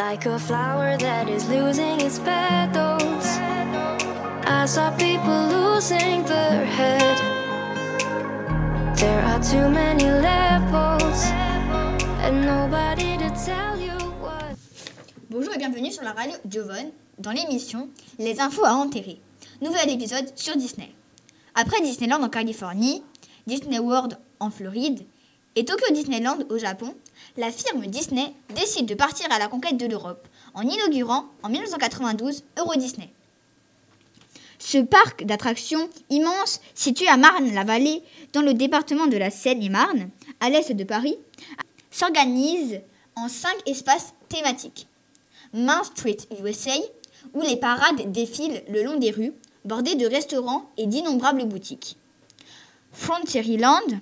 like a flower that is losing its petals. I saw people losing their head. There are too many levels. Bonjour et bienvenue sur la radio Jovon dans l'émission Les infos à enterrer. Nouvel épisode sur Disney. Après Disneyland en Californie, Disney World en Floride et Tokyo Disneyland au Japon, la firme Disney décide de partir à la conquête de l'Europe en inaugurant en 1992 Euro Disney. Ce parc d'attractions immense situé à Marne-la-Vallée dans le département de la Seine-et-Marne, à l'est de Paris, s'organise en cinq espaces thématiques. Main Street USA, où les parades défilent le long des rues, bordées de restaurants et d'innombrables boutiques. Frontieryland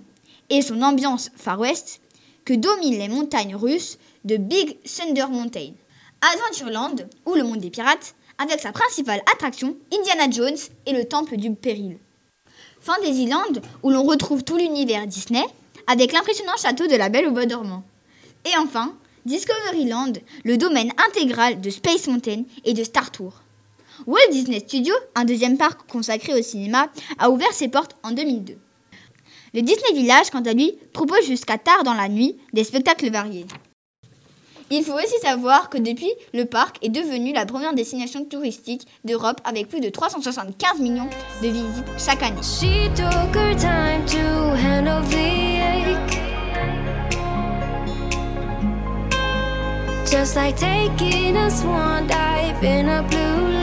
et son ambiance Far West, que dominent les montagnes russes de Big Thunder Mountain. Adventureland, ou le monde des pirates, avec sa principale attraction, Indiana Jones et le temple du péril. Fantasyland, où l'on retrouve tout l'univers Disney, avec l'impressionnant château de la Belle au Bois dormant. Et enfin, Discoveryland, le domaine intégral de Space Mountain et de Star Tour. Walt Disney Studios, un deuxième parc consacré au cinéma, a ouvert ses portes en 2002. Le Disney Village, quant à lui, propose jusqu'à tard dans la nuit des spectacles variés. Il faut aussi savoir que depuis, le parc est devenu la première destination touristique d'Europe avec plus de 375 millions de visites chaque année. Just like taking a swan dive in a blue